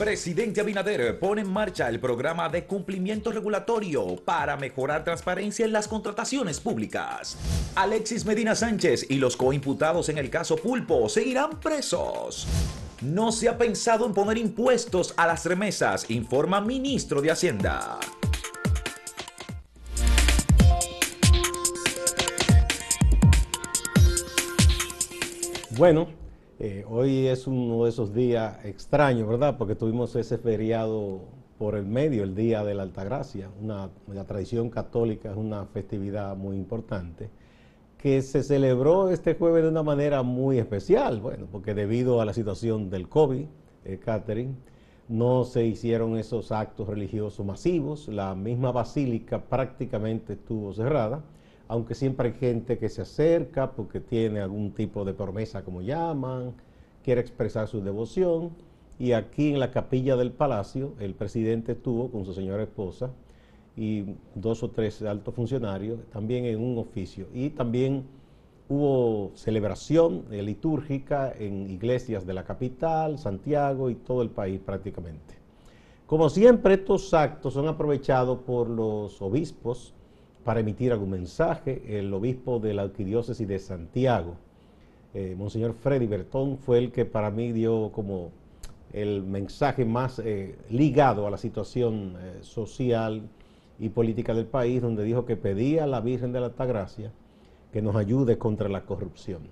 Presidente Abinader pone en marcha el programa de cumplimiento regulatorio para mejorar transparencia en las contrataciones públicas. Alexis Medina Sánchez y los coimputados en el caso Pulpo seguirán presos. No se ha pensado en poner impuestos a las remesas, informa ministro de Hacienda. Bueno, eh, hoy es uno de esos días extraños, ¿verdad? Porque tuvimos ese feriado por el medio, el Día de la Altagracia. Una, la tradición católica es una festividad muy importante que se celebró este jueves de una manera muy especial, bueno, porque debido a la situación del COVID, eh, Catherine, no se hicieron esos actos religiosos masivos, la misma basílica prácticamente estuvo cerrada aunque siempre hay gente que se acerca porque tiene algún tipo de promesa, como llaman, quiere expresar su devoción. Y aquí en la capilla del palacio, el presidente estuvo con su señora esposa y dos o tres altos funcionarios, también en un oficio. Y también hubo celebración litúrgica en iglesias de la capital, Santiago y todo el país prácticamente. Como siempre, estos actos son aprovechados por los obispos, para emitir algún mensaje. El obispo de la arquidiócesis de Santiago, eh, Monseñor Freddy Bertón, fue el que para mí dio como el mensaje más eh, ligado a la situación eh, social y política del país, donde dijo que pedía a la Virgen de la Altagracia que nos ayude contra la corrupción.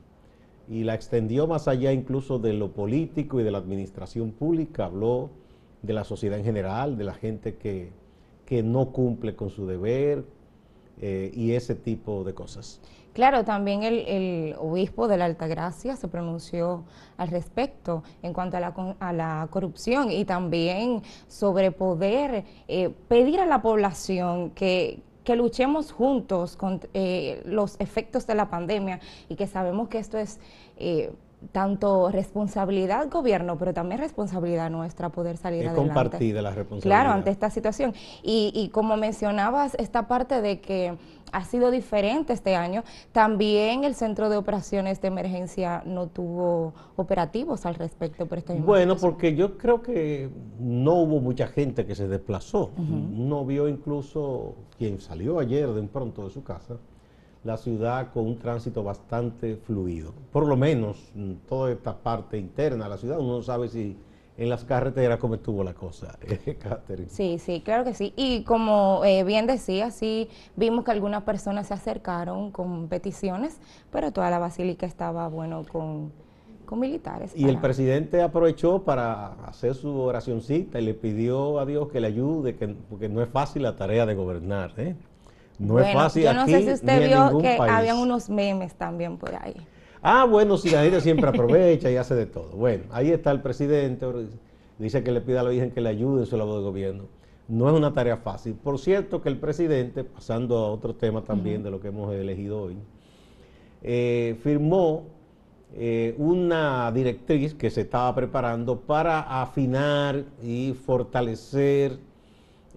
Y la extendió más allá incluso de lo político y de la administración pública, habló de la sociedad en general, de la gente que, que no cumple con su deber, eh, y ese tipo de cosas. Claro, también el, obispo de la Altagracia se pronunció al respecto en cuanto a la, a la corrupción y también sobre poder eh, pedir a la población que, luchemos juntos con eh, los efectos de la pandemia y que sabemos que esto es tanto responsabilidad gobierno, pero también responsabilidad nuestra poder salir es adelante. compartida la responsabilidad. Claro, ante esta situación. Y, y como mencionabas, esta parte de que ha sido diferente este año, también el Centro de Operaciones de Emergencia no tuvo operativos al respecto por este Bueno, porque yo creo que no hubo mucha gente que se desplazó. No vio incluso quien salió ayer de pronto de su casa la ciudad con un tránsito bastante fluido. Por lo menos toda esta parte interna de la ciudad, uno no sabe si en las carreteras cómo estuvo la cosa, Catherine. Sí, sí, claro que sí. Y como eh, bien decía, sí vimos que algunas personas se acercaron con peticiones, pero toda la basílica estaba, bueno, con, con militares. Y el presidente aprovechó para hacer su oracioncita y le pidió a Dios que le ayude, que, porque no es fácil la tarea de gobernar, ¿eh? No es fácil Yo no sé si usted vio que habían unos memes también por ahí. Ah, bueno, si la gente siempre aprovecha y hace de todo. Bueno, ahí está el presidente, dice que le pida a la Virgen que le ayude en su labor de gobierno. No es una tarea fácil. Por cierto que el presidente, pasando a otro tema también de lo que hemos elegido hoy, eh, firmó eh, una directriz que se estaba preparando para afinar y fortalecer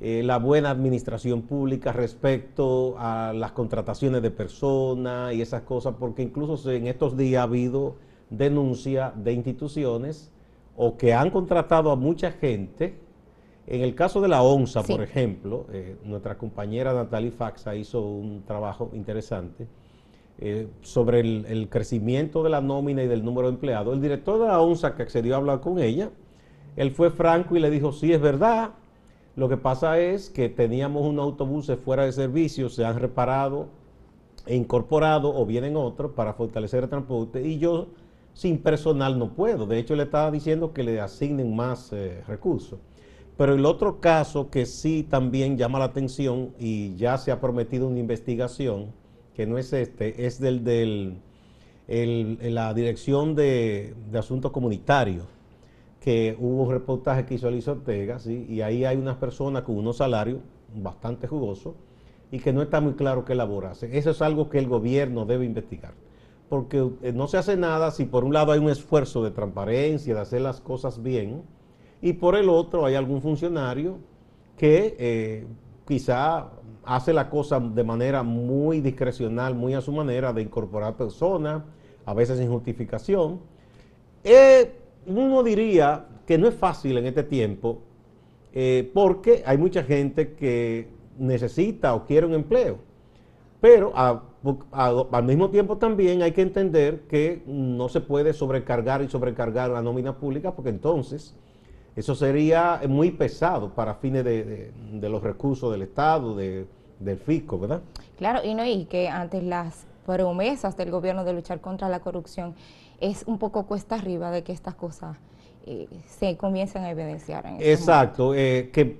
eh, la buena administración pública respecto a las contrataciones de personas y esas cosas, porque incluso en estos días ha habido denuncia de instituciones o que han contratado a mucha gente. En el caso de la ONSA, por ejemplo, eh, nuestra compañera Natalie Faxa hizo un trabajo interesante eh, sobre el, el, crecimiento de la nómina y del número de empleados. El director de la ONSA que accedió a hablar con ella, él fue franco y le dijo, sí, es verdad, lo que pasa es que teníamos un autobús fuera de servicio, se han reparado e incorporado o vienen otros para fortalecer el transporte y yo sin personal no puedo. De hecho, le estaba diciendo que le asignen más eh, recursos. Pero el otro caso que sí también llama la atención y ya se ha prometido una investigación, que no es este, es del, del la Dirección de, de Asuntos Comunitarios que hubo un reportaje que hizo Alicia Ortega, y ahí hay unas personas con unos salarios bastante jugosos y que no está muy claro qué elaborarse. Eso es algo que el gobierno debe investigar, porque eh, no se hace nada si por un lado hay un esfuerzo de transparencia, de hacer las cosas bien, y por el otro hay algún funcionario que eh, quizá hace la cosa de manera muy discrecional, muy a su manera, de incorporar personas, a veces sin justificación. Eh, uno diría que no es fácil en este tiempo eh, porque hay mucha gente que necesita o quiere un empleo. Pero al mismo tiempo también hay que entender que no se puede sobrecargar y sobrecargar la nómina pública porque entonces eso sería muy pesado para fines de, los recursos del Estado, del fisco, ¿verdad? Claro, y no, y que antes las promesas del gobierno de luchar contra la corrupción es un poco cuesta arriba de que estas cosas eh, se comiencen a evidenciar. Este Exacto, eh, que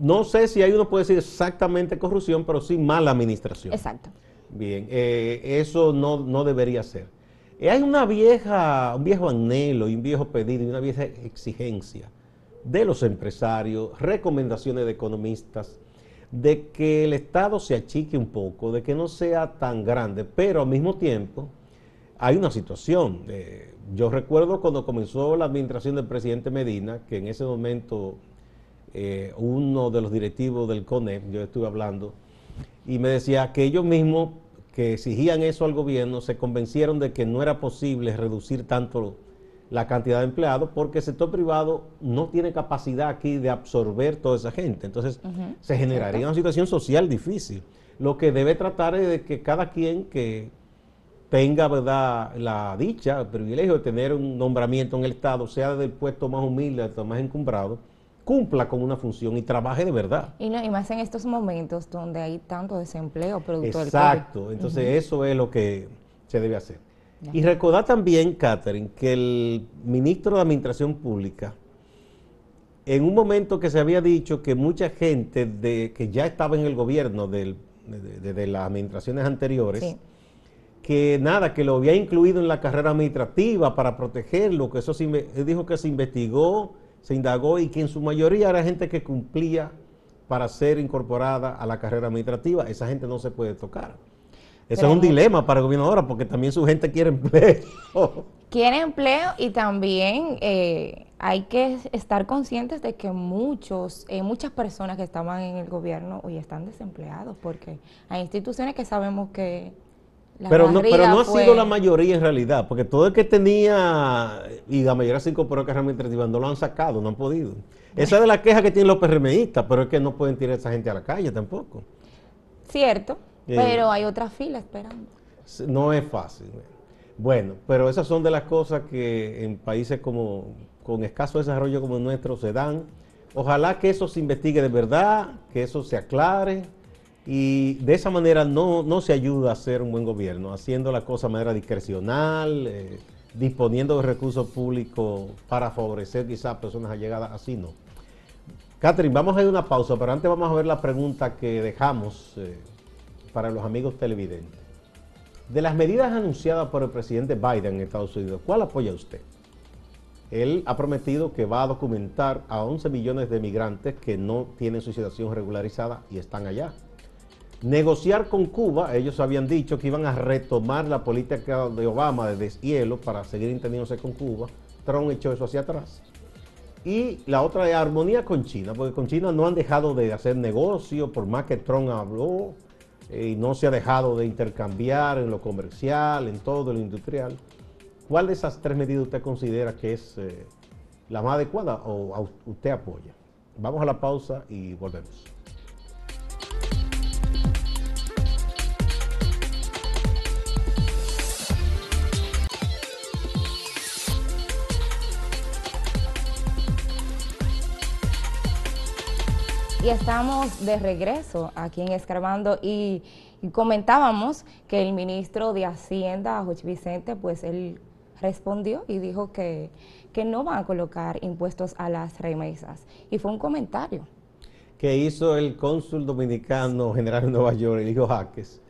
no sé si ahí uno puede decir exactamente corrupción, pero sí mala administración. Exacto. Bien, eh, eso no, no, debería ser. hay una vieja, un viejo anhelo y un viejo pedido y una vieja exigencia de los empresarios, recomendaciones de economistas, de que el Estado se achique un poco, de que no sea tan grande, pero al mismo tiempo hay una situación. Eh, yo recuerdo cuando comenzó la administración del presidente Medina, que en ese momento eh, uno de los directivos del CONEP, yo estuve hablando, y me decía que ellos mismos que exigían eso al gobierno se convencieron de que no era posible reducir tanto la cantidad de empleados porque el sector privado no tiene capacidad aquí de absorber toda esa gente. Entonces se generaría una situación social difícil. Lo que debe tratar es de que cada quien que tenga verdad la dicha, el privilegio de tener un nombramiento en el Estado, sea del puesto más humilde hasta más encumbrado, cumpla con una función y trabaje de verdad. Y, más en estos momentos donde hay tanto desempleo producto Exacto, entonces eso es lo que se debe hacer. Y recordar también, Catherine, que el ministro de Administración Pública, en un momento que se había dicho que mucha gente de, que ya estaba en el gobierno de, las administraciones anteriores, que nada, que lo había incluido en la carrera administrativa para protegerlo, que eso se, dijo que se investigó, se indagó y que en su mayoría era gente que cumplía para ser incorporada a la carrera administrativa. Esa gente no se puede tocar. Eso es un dilema para el gobierno ahora, porque también su gente quiere empleo. quiere empleo y también eh, hay que estar conscientes de que muchos, eh, muchas personas que estaban en el gobierno hoy están desempleados, porque hay instituciones que sabemos que pero no, pero no ha sido la mayoría en realidad, porque todo el que tenía, y la mayoría se incorporó a carrera administrativa, no lo han sacado, no han podido. Esa es la queja que tienen los PRMistas, pero es que no pueden tirar a esa gente a la calle tampoco. Cierto, eh, pero hay otra fila esperando. No es fácil. Bueno, pero esas son de las cosas que en países como con escaso desarrollo como el nuestro se dan. Ojalá que eso se investigue de verdad, que eso se aclare y de esa manera no, se ayuda a hacer un buen gobierno, haciendo la cosa de manera discrecional, eh, disponiendo de recursos públicos para favorecer quizás personas allegadas, así no. Catherine, vamos a ir a una pausa, pero antes vamos a ver la pregunta que dejamos eh, para los amigos televidentes. De las medidas anunciadas por el presidente Biden en Estados Unidos, ¿cuál apoya usted? Él ha prometido que va a documentar a 11 millones de migrantes que no tienen su situación regularizada y están allá negociar con Cuba, ellos habían dicho que iban a retomar la política de Obama de deshielo para seguir entendiéndose con Cuba. Trump echó eso hacia atrás. Y la otra es armonía con China, porque con China no han dejado de hacer negocio, por más que Trump habló, eh, y no se ha dejado de intercambiar en lo comercial, en todo lo industrial. ¿Cuál de esas tres medidas usted considera que es eh, la más adecuada o usted apoya? Vamos a la pausa y volvemos. Y estamos de regreso aquí en Escarbando y, comentábamos que el ministro de Hacienda, Jorge Vicente, pues él respondió y dijo que, que no van a colocar impuestos a las remesas. Y fue un comentario. Que hizo el cónsul dominicano general de Nueva York, el hijo Jaques,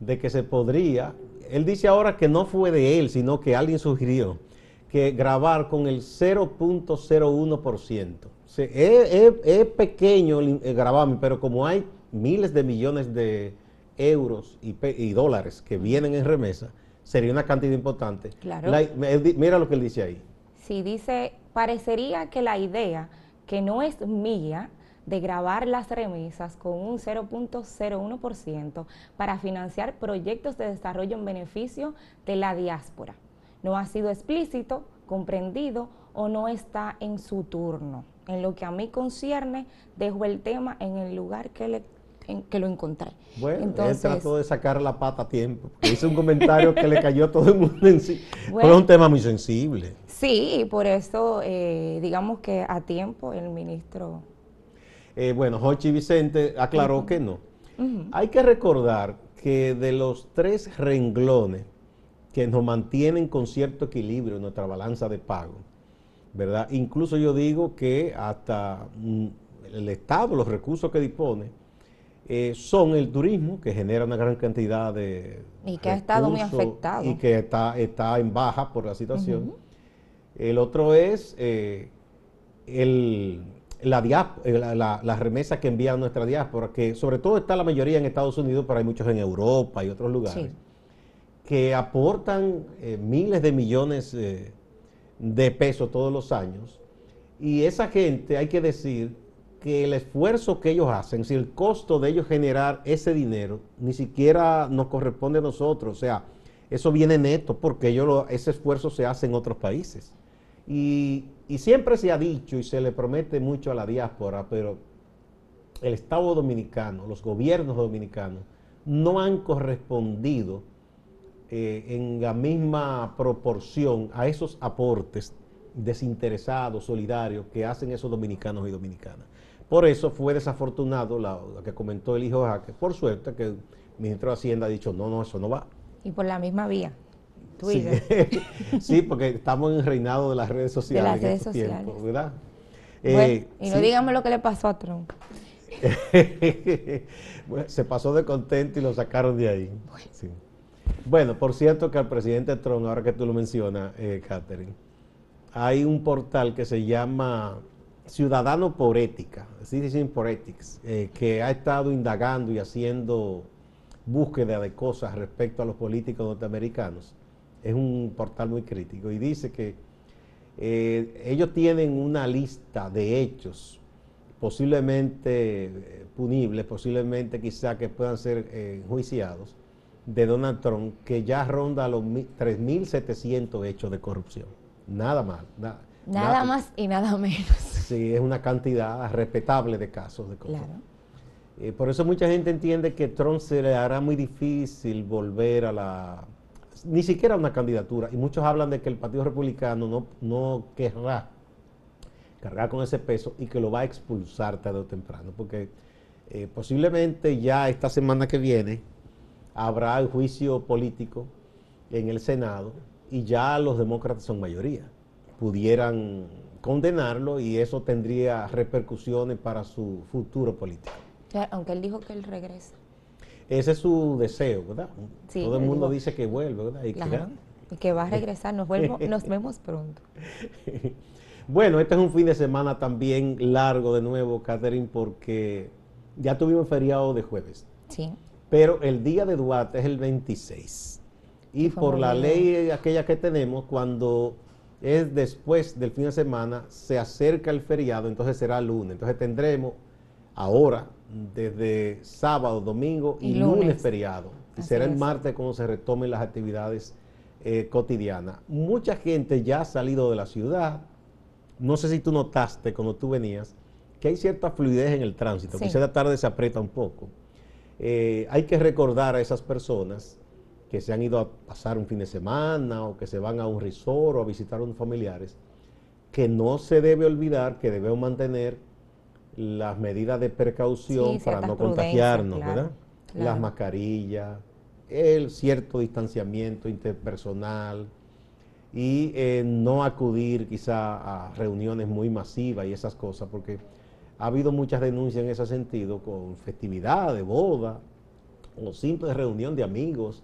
de que se podría, él dice ahora que no fue de él, sino que alguien sugirió que grabar con el 0.01% es, pequeño el, gravamen, pero como hay miles de millones de euros y, dólares que vienen en remesa, sería una cantidad importante. Claro. mira lo que él dice ahí. Sí, dice, parecería que la idea, que no es mía, de grabar las remesas con un 0.01% para financiar proyectos de desarrollo en beneficio de la diáspora. No ha sido explícito, comprendido o no está en su turno. En lo que a mí concierne, dejo el tema en el lugar que, le, que lo encontré. Bueno, Entonces, él trató de sacar la pata a tiempo. Hizo un comentario que le cayó a todo el mundo en sí. Bueno, es un tema muy sensible. Sí, por eso, eh, digamos que a tiempo el ministro... Eh, bueno, Jochi Vicente aclaró que no. Hay que recordar que de los tres renglones que nos mantienen con cierto equilibrio en nuestra balanza de pago, ¿verdad? Incluso yo digo que hasta mm, el Estado, los recursos que dispone, eh, son el turismo, que genera una gran cantidad de... Y que ha estado muy afectado. Y que está, está en baja por la situación. El otro es eh, el, la, la, la, remesa que envía nuestra diáspora, que sobre todo está la mayoría en Estados Unidos, pero hay muchos en Europa y otros lugares, que aportan eh, miles de millones de pesos todos los años. Y esa gente, hay que decir que el esfuerzo que ellos hacen, si el costo de ellos generar ese dinero, ni siquiera nos corresponde a nosotros, o sea, eso viene neto porque ellos ese esfuerzo se hace en otros países. Y, y siempre se ha dicho y se le promete mucho a la diáspora, pero el Estado dominicano, los gobiernos dominicanos, no han correspondido eh, en la misma proporción a esos aportes desinteresados, solidarios que hacen esos dominicanos y dominicanas. Por eso fue desafortunado lo que comentó el hijo Jaque. Por suerte que el ministro de Hacienda ha dicho, no, no, eso no va. Y por la misma vía. Sí, porque estamos en el reinado de las redes sociales. De las redes sociales. ¿verdad? Eh, y no dígame lo que le pasó a Trump. se pasó de contento y lo sacaron de ahí. Bueno, por cierto que al presidente Trump, ahora que tú lo mencionas, eh, Catherine, hay un portal que se llama Ciudadano por Ética, Citizen por Ethics, eh, que ha estado indagando y haciendo búsqueda de cosas respecto a los políticos norteamericanos. Es un portal muy crítico y dice que eh, ellos tienen una lista de hechos posiblemente eh, punibles, posiblemente quizá que puedan ser enjuiciados de Donald Trump, que ya ronda los 3.700 hechos de corrupción. Nada mal, nada. Nada, más y nada menos. Sí, es una cantidad respetable de casos de corrupción. Claro. Eh, por eso mucha gente entiende que Trump se le hará muy difícil volver a la... Ni siquiera a una candidatura. Y muchos hablan de que el Partido Republicano no, no querrá cargar con ese peso y que lo va a expulsar tarde o temprano. Porque eh, posiblemente ya esta semana que viene habrá el juicio político en el Senado y ya los demócratas son mayoría. Pudieran condenarlo y eso tendría repercusiones para su futuro político. aunque él dijo que él regresa. Ese es su deseo, ¿verdad? Todo el mundo dice que vuelve, ¿verdad? Y que, va a regresar, nos, nos vemos pronto. bueno, este es un fin de semana también largo de nuevo, Catherine, porque ya tuvimos feriado de jueves. Sí. Pero el día de Duarte es el 26. Y por la ley aquella que tenemos, cuando es después del fin de semana, se acerca el feriado, entonces será lunes. Entonces tendremos ahora, desde sábado, domingo y, lunes. feriado. Y será el martes cuando se retomen las actividades eh, cotidianas. Mucha gente ya ha salido de la ciudad. No sé si tú notaste cuando tú venías que hay cierta fluidez en el tránsito, que esa tarde se aprieta un poco. Eh, hay que recordar a esas personas que se han ido a pasar un fin de semana o que se van a un resort o a visitar a unos familiares, que no se debe olvidar que debemos mantener las medidas de precaución para no contagiarnos, ¿verdad? Las mascarillas, el cierto distanciamiento interpersonal y eh, no acudir quizá a reuniones muy masivas y esas cosas, porque ha habido muchas denuncias en ese sentido con festividades, boda o simple reunión de amigos,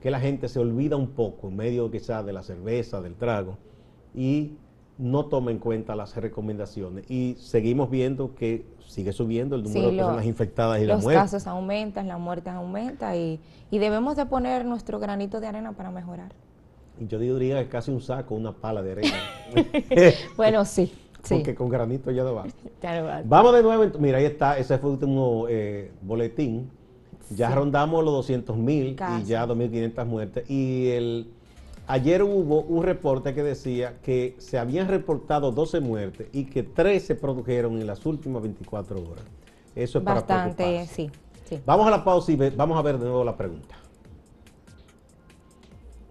que la gente se olvida un poco en medio quizás de la cerveza, del trago, y no toma en cuenta las recomendaciones. Y seguimos viendo que sigue subiendo el número de personas infectadas y la muerte. Los casos aumentan, la muerte aumenta y, y debemos de poner nuestro granito de arena para mejorar. Y yo diría que es casi un saco, una pala de arena. bueno, sí. Porque con granito ya no va. Vamos de nuevo. Mira, ahí está. Ese fue el último eh, boletín. Ya rondamos los 200 mil y ya 2.500 muertes. Y el Ayer hubo un reporte que decía que se habían reportado 12 muertes y que 13 se produjeron en las últimas 24 horas. Eso es Bastante, para sí, sí. Vamos a la pausa y vamos a ver de nuevo la pregunta.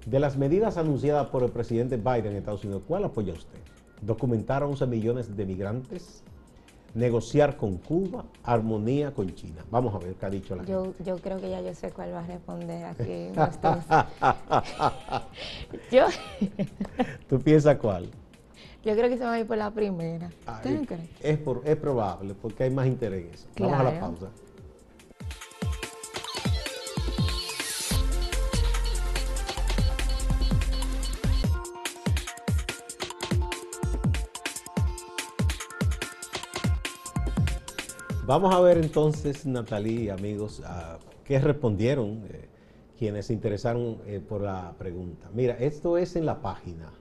De las medidas anunciadas por el presidente Biden en Estados Unidos, ¿cuál apoya usted? ¿Documentar a 11 millones de migrantes? negociar con Cuba, armonía con China. Vamos a ver qué ha dicho la yo, Yo creo que ya yo sé cuál va a responder aquí. yo. ¿Tú piensas cuál? Yo creo que se va a ir por la primera. Ah, es, es, probable, porque hay más interés. Vamos a la pausa. Vamos a ver entonces, Natalie, amigos, qué respondieron eh, quienes se interesaron eh, por la pregunta. Mira, esto es en la página.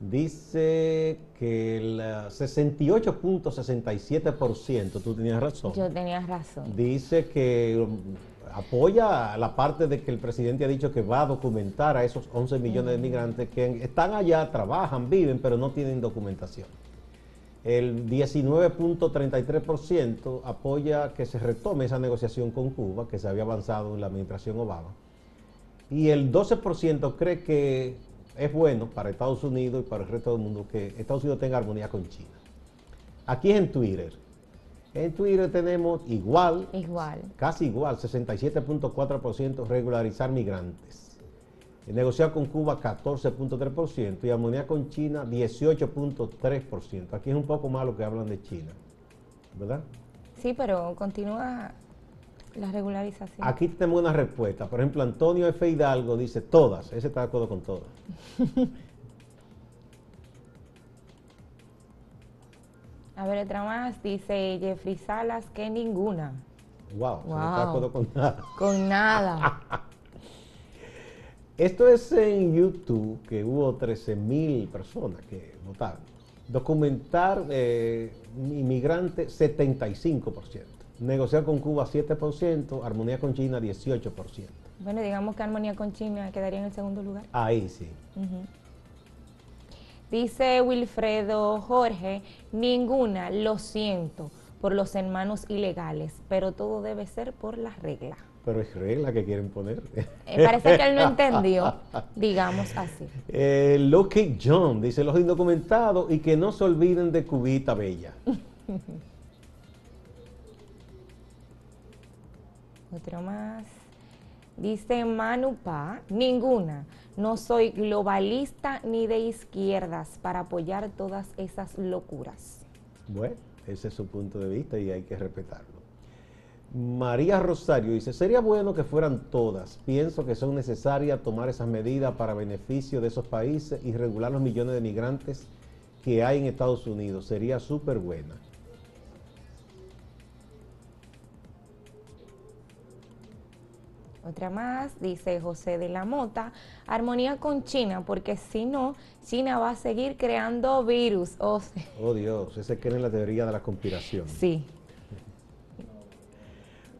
Dice que el 68.67%, tú tenías razón. Yo tenía razón. Dice que um, apoya la parte de que el presidente ha dicho que va a documentar a esos 11 millones de migrantes que están allá, trabajan, viven, pero no tienen documentación. El 19.33% apoya que se retome esa negociación con Cuba, que se había avanzado en la administración Obama. Y el 12% cree que es bueno para Estados Unidos y para el resto del mundo que Estados Unidos tenga armonía con China. Aquí es en Twitter. En Twitter tenemos igual, igual. casi igual, 67.4% regularizar migrantes negociar con Cuba 14.3% y armonía con China 18.3%. Aquí es un poco más lo que hablan de China, ¿verdad? Sí, pero continúa la regularización. Aquí tenemos una respuesta. Por ejemplo, Antonio F. Hidalgo dice todas. Ese está de acuerdo con todas. A ver, otra más. Dice Jeffrey Salas que ninguna. Wow, wow. no está de acuerdo con nada. Con nada. Esto es en YouTube, que hubo 13 mil personas que votaron. Documentar eh, inmigrante 75%. Negociar con Cuba 7%, armonía con China 18%. Bueno, digamos que armonía con China quedaría en el segundo lugar. Ahí sí. Dice Wilfredo Jorge, ninguna, lo siento, por los hermanos ilegales, pero todo debe ser por la regla. Pero es regla que quieren poner. Eh, parece que él no entendió, digamos así. Eh, Lucky John dice los indocumentados y que no se olviden de Cubita Bella. Otro más. Dice Manu Pa, ninguna. No soy globalista ni de izquierdas para apoyar todas esas locuras. Bueno, ese es su punto de vista y hay que respetarlo. María Rosario dice, sería bueno que fueran todas. Pienso que son necesarias tomar esas medidas para beneficio de esos países y regular los millones de migrantes que hay en Estados Unidos. Sería súper buena. Otra más, dice José de la Mota, armonía con China, porque si no, China va a seguir creando virus. Oh, oh Dios, ese que es la teoría de la conspiración. Sí.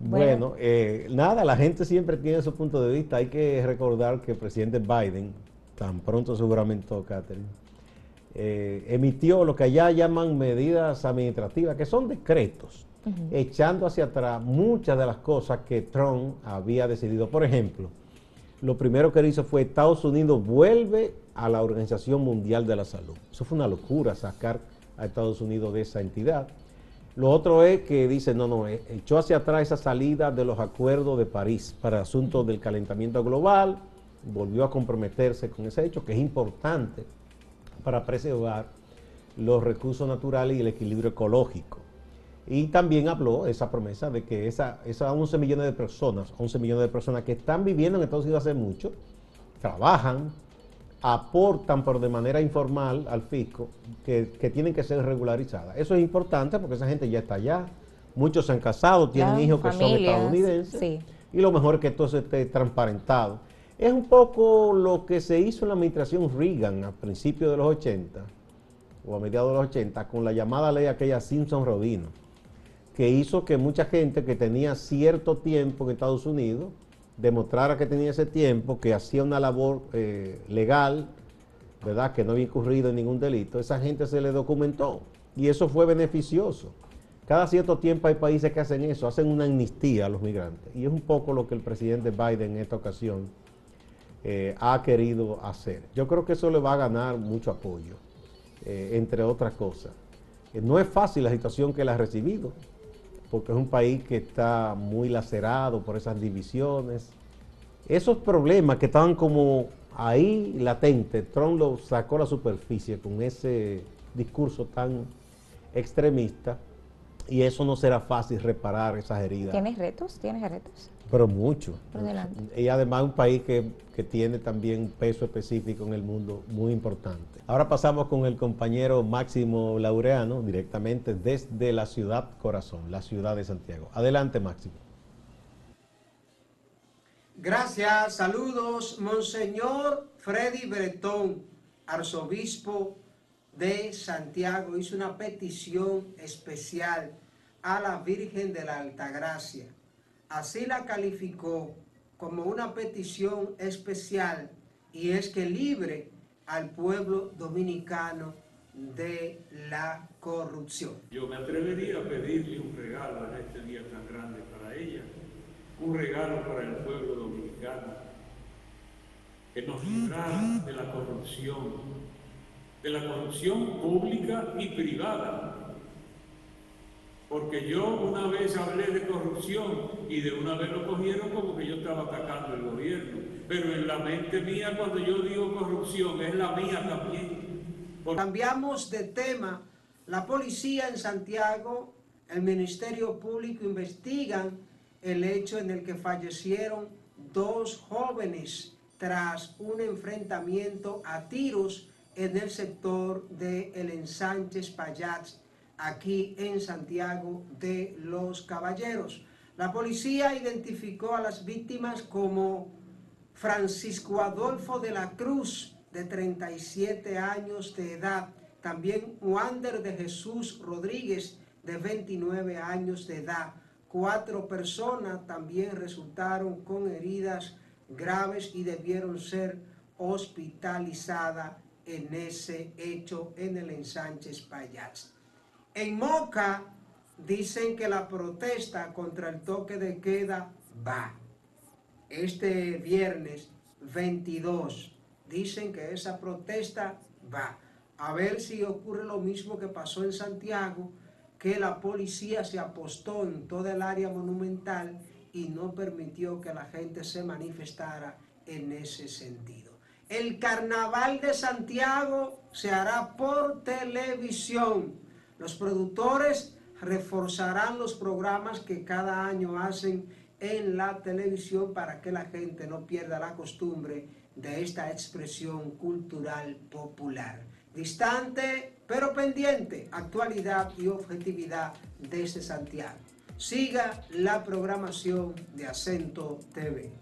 Bueno, eh, nada, la gente siempre tiene su punto de vista. Hay que recordar que el presidente Biden, tan pronto seguramente, Catherine, eh, emitió lo que allá llaman medidas administrativas, que son decretos, echando hacia atrás muchas de las cosas que Trump había decidido. Por ejemplo, lo primero que hizo fue Estados Unidos vuelve a la Organización Mundial de la Salud. Eso fue una locura sacar a Estados Unidos de esa entidad. Lo otro es que dice, no, no, eh, echó hacia atrás esa salida de los acuerdos de París para asuntos del calentamiento global, volvió a comprometerse con ese hecho, que es importante para preservar los recursos naturales y el equilibrio ecológico. Y también habló esa promesa de que esas 11 millones de personas, 11 millones de personas que están viviendo en Estados Unidos hace mucho, trabajan, aportan por de manera informal al fisco que, tienen que ser regularizadas. Eso es importante porque esa gente ya está allá, muchos se han casado, tienen hijos que son estadounidenses y lo mejor es que todo esté transparentado. Es un poco lo que se hizo en la administración Reagan a principios de los 80 o a mediados de los 80 con la llamada ley aquella Simpson-Rodino, que hizo que mucha gente que tenía cierto tiempo en Estados Unidos demostrara que tenía ese tiempo, que hacía una labor eh, legal, ¿verdad? Que no había incurrido en ningún delito, esa gente se le documentó y eso fue beneficioso. Cada cierto tiempo hay países que hacen eso, hacen una amnistía a los migrantes. Y es un poco lo que el presidente Biden en esta ocasión eh, ha querido hacer. Yo creo que eso le va a ganar mucho apoyo, eh, entre otras cosas. No es fácil la situación que él ha recibido, porque es un país que está muy lacerado por esas divisiones. Esos problemas que estaban como ahí latentes, Trump lo sacó a la superficie con ese discurso tan extremista y eso no será fácil reparar esas heridas. ¿Tienes retos? ¿Tienes retos? Pero mucho. Y además un país que, que, tiene también un peso específico en el mundo muy importante. Ahora pasamos con el compañero Máximo Laureano, directamente desde la ciudad corazón, la ciudad de Santiago. Adelante, Máximo. Gracias, saludos, Monseñor Freddy Bretón, arzobispo de Santiago hizo una petición especial a la Virgen de la Altagracia. Así la calificó como una petición especial y es que libre al pueblo dominicano de la corrupción. Yo me atrevería a pedirle un regalo en este día tan grande para ella, un regalo para el pueblo dominicano, que nos librara de la corrupción, de la corrupción pública y privada. Porque yo una vez hablé de corrupción y de una vez lo cogieron como que yo estaba atacando el gobierno. Pero en la mente mía cuando yo digo corrupción es la mía también. Cambiamos de tema. La policía en Santiago, el Ministerio Público investigan el hecho en el que fallecieron dos jóvenes tras un enfrentamiento a tiros en el sector de El Ensánchez Payats, aquí en Santiago de los Caballeros. La policía identificó a las víctimas como Francisco Adolfo de la Cruz, de 37 años de edad, también Wander de Jesús Rodríguez, de 29 años de edad. Cuatro personas también resultaron con heridas graves y debieron ser hospitalizadas en ese hecho en el ensanche Payas. En Moca dicen que la protesta contra el toque de queda va. Este viernes 22 dicen que esa protesta va. A ver si ocurre lo mismo que pasó en Santiago, que la policía se apostó en toda el área monumental y no permitió que la gente se manifestara en ese sentido. El carnaval de Santiago se hará por televisión. Los productores reforzarán los programas que cada año hacen en la televisión para que la gente no pierda la costumbre de esta expresión cultural popular. Distante pero pendiente, actualidad y objetividad desde Santiago. Siga la programación de Acento TV.